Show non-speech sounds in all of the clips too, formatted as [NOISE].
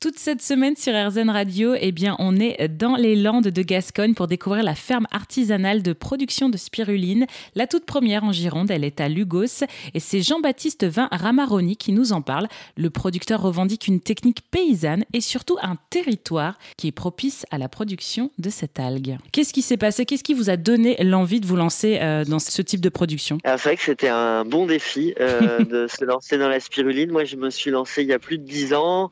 Toute cette semaine sur RZN Radio, eh bien, on est dans les Landes de Gascogne pour découvrir la ferme artisanale de production de spiruline. La toute première en Gironde, elle est à Lugos et c'est Jean-Baptiste Vin Ramaroni qui nous en parle. Le producteur revendique une technique paysanne et surtout un territoire qui est propice à la production de cette algue. Qu'est-ce qui s'est passé? Qu'est-ce qui vous a donné l'envie de vous lancer euh, dans ce type de production? C'est vrai que c'était un bon défi euh, [LAUGHS] de se lancer dans la spiruline. Moi, je me suis lancé il y a plus de dix ans.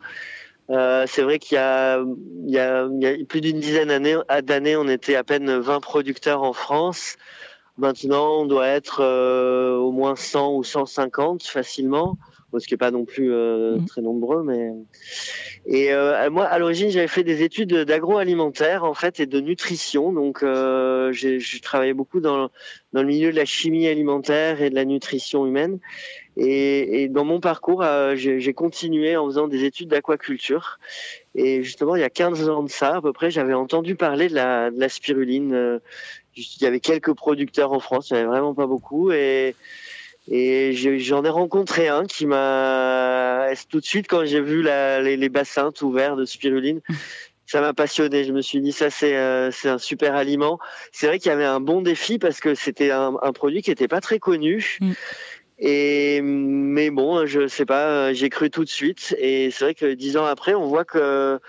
Euh, c'est vrai qu'il y a, il y a, il y a plus d'une dizaine d'années, on était à peine 20 producteurs en France. Maintenant, on doit être euh, au moins 100 ou 150 facilement, ce qui n'est pas non plus euh, mmh. très nombreux. Mais et euh, moi, à l'origine, j'avais fait des études d'agroalimentaire en fait et de nutrition. Donc, euh, j'ai travaillé beaucoup dans dans le milieu de la chimie alimentaire et de la nutrition humaine. Et, et dans mon parcours, euh, j'ai continué en faisant des études d'aquaculture. Et justement, il y a 15 ans de ça, à peu près, j'avais entendu parler de la, de la spiruline. Euh, il y avait quelques producteurs en France, il n'y avait vraiment pas beaucoup. Et, et j'en ai rencontré un qui m'a tout de suite quand j'ai vu la, les, les, bassins tout ouverts de spiruline, [LAUGHS] ça m'a passionné. Je me suis dit ça c'est euh, c'est un super aliment. C'est vrai qu'il y avait un bon défi parce que c'était un, un, produit qui était pas très connu. Mm. Et mais bon, je sais pas, j'ai cru tout de suite. Et c'est vrai que dix ans après, on voit que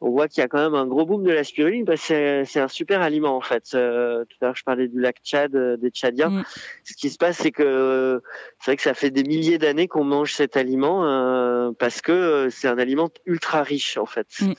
on voit qu'il y a quand même un gros boom de la spiruline parce que c'est un super aliment en fait. Euh, tout à l'heure je parlais du lac Tchad, euh, des Tchadiens. Mm. Ce qui se passe c'est que c'est vrai que ça fait des milliers d'années qu'on mange cet aliment euh, parce que c'est un aliment ultra riche en fait. Mm.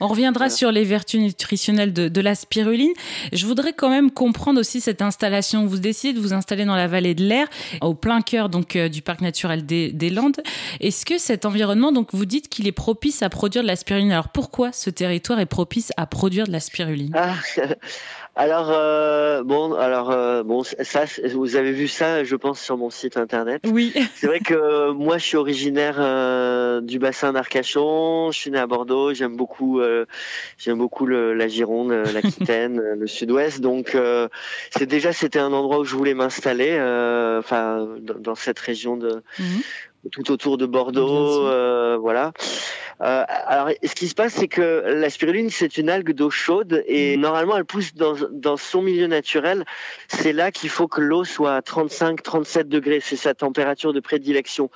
On reviendra sur les vertus nutritionnelles de, de, la spiruline. Je voudrais quand même comprendre aussi cette installation. Vous décidez de vous installer dans la vallée de l'Air, au plein cœur donc du parc naturel des, des Landes. Est-ce que cet environnement donc vous dites qu'il est propice à produire de la spiruline? Alors pourquoi ce territoire est propice à produire de la spiruline ah, [LAUGHS] Alors euh, bon, alors euh, bon, ça, vous avez vu ça, je pense, sur mon site internet. Oui. [LAUGHS] C'est vrai que moi, je suis originaire euh, du bassin d'Arcachon. Je suis né à Bordeaux. J'aime beaucoup, j'aime beaucoup le, la Gironde, l'Aquitaine, [LAUGHS] le Sud-Ouest. Donc, c'est déjà, c'était un endroit où je voulais m'installer. Enfin, dans, dans, cette région de. Mhm tout autour de Bordeaux, voilà. Euh, alors, ce qui se passe, c'est que la spiruline, c'est une algue d'eau chaude et mm. normalement, elle pousse dans, dans son milieu naturel. C'est là qu'il faut que l'eau soit à 35-37 degrés. C'est sa température de prédilection.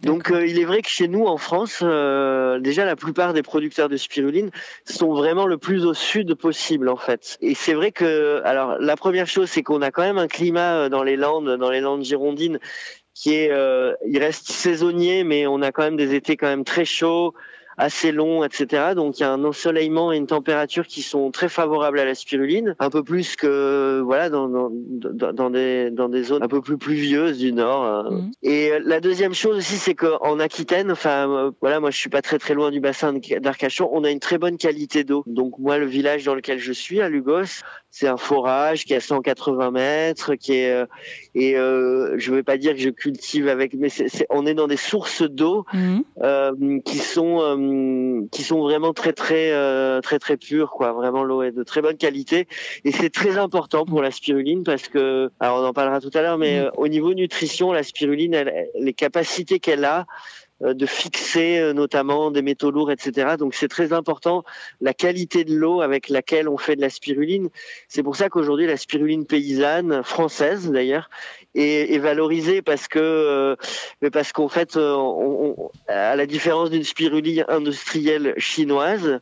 Donc, euh, il est vrai que chez nous, en France, euh, déjà, la plupart des producteurs de spiruline sont vraiment le plus au sud possible, en fait. Et c'est vrai que, alors, la première chose, c'est qu'on a quand même un climat euh, dans les Landes, dans les Landes girondines, qui est, euh, il reste saisonnier, mais on a quand même des étés quand même très chauds, assez long, etc. Donc il y a un ensoleillement et une température qui sont très favorables à la spiruline, un peu plus que voilà dans, dans, dans des dans des zones un peu plus pluvieuses du nord. Euh. Mhm. Et euh, la deuxième chose aussi, c'est qu'en Aquitaine, enfin euh, voilà, moi je suis pas très très loin du bassin d'Arcachon, on a une très bonne qualité d'eau. Donc moi le village dans lequel je suis à Lugos, c'est un forage qui est à 180 mètres, qui est et euh, je vais pas dire que je cultive avec, mais c'est on est dans des sources d'eau mhm. euh, qui sont qui sont vraiment très très euh, très très pures quoi. Vraiment l'eau est de très bonne qualité et c'est très important pour la spiruline parce que alors on en parlera tout à l'heure, mais mm. euh, au niveau nutrition, la spiruline, elle, les capacités qu'elle a euh, de fixer euh, notamment des métaux lourds, etc. Donc c'est très important la qualité de l'eau avec laquelle on fait de la spiruline. C'est pour ça qu'aujourd'hui la spiruline paysanne française d'ailleurs est, est, valorisée parce que euh, parce qu'en fait on, à la différence d'une spiruline industrielle chinoise,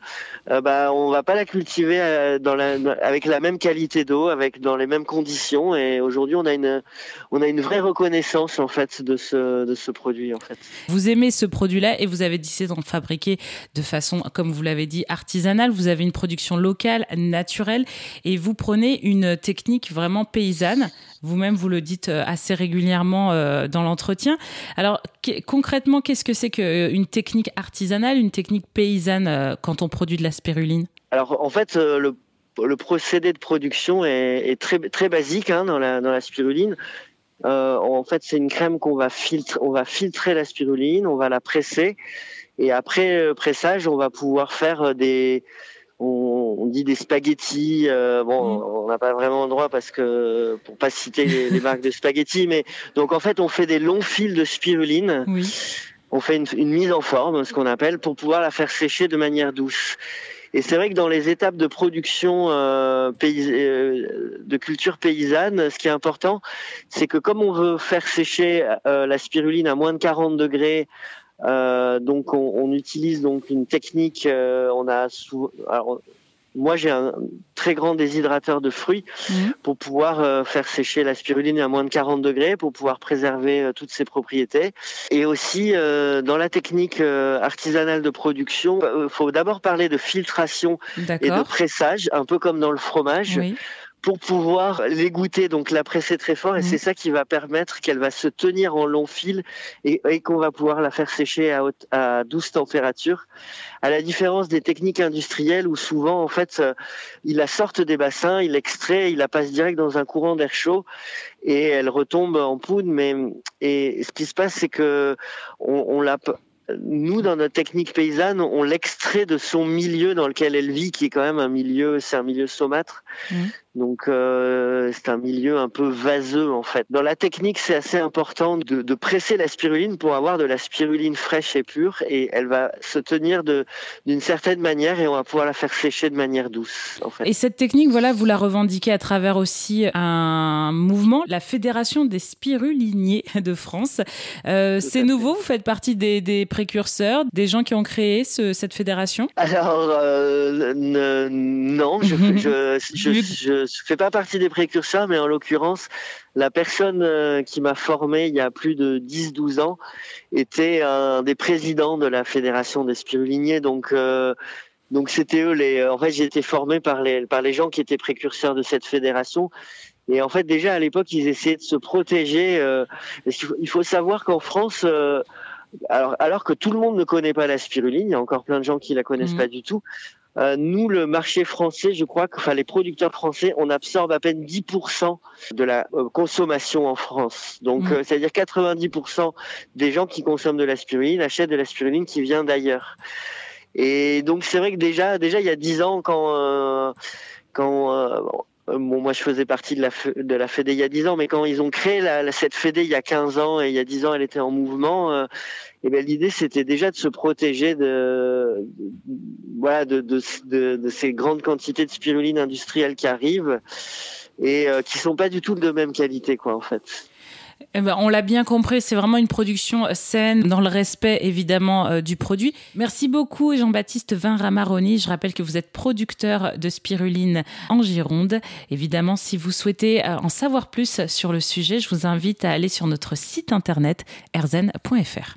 euh, bah on va pas la cultiver dans la, avec la même qualité d'eau, avec dans les mêmes conditions. Et aujourd'hui on a une on a une vraie reconnaissance en fait de ce de ce produit en fait. Vous aimez ce produit-là et vous avez décidé d'en fabriquer de façon, comme vous l'avez dit, artisanale. Vous avez une production locale, naturelle et vous prenez une technique vraiment paysanne. Vous-même, vous le dites euh, assez régulièrement euh, dans l'entretien. Alors, concrètement, qu'est-ce que c'est qu'une technique artisanale, une technique paysanne euh, quand on produit de la spiruline? Alors, en fait, le procédé de production est, est très très basique hein, dans la dans la spiruline. Euh, en fait, c'est une crème qu'on va filtrer. On va filtrer la spiruline, on va la presser, et après le pressage, on va pouvoir faire euh, des on, dit des spaghettis. Euh, bon, mm. on n'a pas vraiment le droit parce que pour pas citer les, marques de spaghettis, mais donc en fait, on fait des longs fils de spiruline. Oui. on fait une, une mise en forme, ce qu'on appelle, pour pouvoir la faire sécher de manière douce. Et c'est vrai que dans les étapes de production euh, euh, de culture paysanne, ce qui est important, c'est que comme on veut faire sécher euh, la spiruline à moins de 40 degrés, donc on, on, utilise donc une technique. on a alors, moi, j'ai un très grand déshydrateur de fruits mhm. pour pouvoir euh, faire sécher la spiruline à moins de 40 degrés pour pouvoir préserver euh, toutes ses propriétés. Et aussi, euh, dans la technique artisanale de production, il faut d'abord parler de filtration et de pressage, un peu comme dans le fromage. Oui pour pouvoir l'égoutter, donc la presser très fort, et c'est ça qui va permettre qu'elle va se tenir en long fil et, qu'on va pouvoir la faire sécher à, haute, à douce température. À la différence des techniques industrielles où souvent, en fait, euh, il la sortent des bassins, il l'extrait, il la passe direct dans un courant d'air chaud et elle retombe en poudre. Mais et ce qui se passe, c'est que on, on la nous, dans notre technique paysanne, on l'extrait de son milieu dans lequel elle vit, qui est quand même un milieu, c'est un milieu saumâtre. Mmh. Donc euh, c'est un milieu un peu vaseux en fait. Dans la technique, c'est assez important de, de, presser la spiruline pour avoir de la spiruline fraîche et pure, et elle va se tenir d'une certaine manière, et on va pouvoir la faire sécher de manière douce. En fait. Et cette technique, voilà, vous la revendiquez à travers aussi un mouvement, la Fédération des spiruliniers de France. Euh, c'est nouveau, vous faites partie des, des, précurseurs, des gens qui ont créé ce, cette fédération? Alors euh, non, [LAUGHS] je, je, je, je je fais pas partie des précurseurs, mais en l'occurrence, la personne euh, qui m'a formé il y a plus de 10-12 ans était un des présidents de la fédération des spiruliniers. Donc, euh, donc c'était eux les. En fait, j'ai été formé par les par les gens qui étaient précurseurs de cette fédération. Et en fait, déjà à l'époque, ils essayaient de se protéger. Euh, il faut savoir qu'en France. alors, alors que tout le monde ne connaît pas la spiruline, il y a encore plein de gens qui la connaissent mmh. pas du tout. Euh, nous, le marché français, je crois que enfin, les producteurs français, on absorbe à peine 10% de la euh, consommation en France. Donc, mmh. euh, c'est-à-dire 90% des gens qui consomment de la spiruline achètent de la spiruline qui vient d'ailleurs. Et donc, c'est vrai que déjà, déjà il y a 10 ans, quand quand bon, moi je faisais partie de la de la Fédé il y a 10 ans, mais quand ils ont créé la, cette Fédé il y a 15 ans et il y a 10 ans elle était en mouvement, et ben l'idée c'était déjà de se protéger de, voilà de, de, de, ces grandes quantités de spiruline industrielle qui arrivent et euh, qui sont pas du tout de même qualité quoi en fait. Eh ben, on l'a bien compris, c'est vraiment une production saine, dans le respect évidemment euh, du produit. Merci beaucoup Jean-Baptiste Vinramaroni. Je rappelle que vous êtes producteur de spiruline en Gironde. Évidemment, si vous souhaitez euh, en savoir plus sur le sujet, je vous invite à aller sur notre site internet erzen.fr.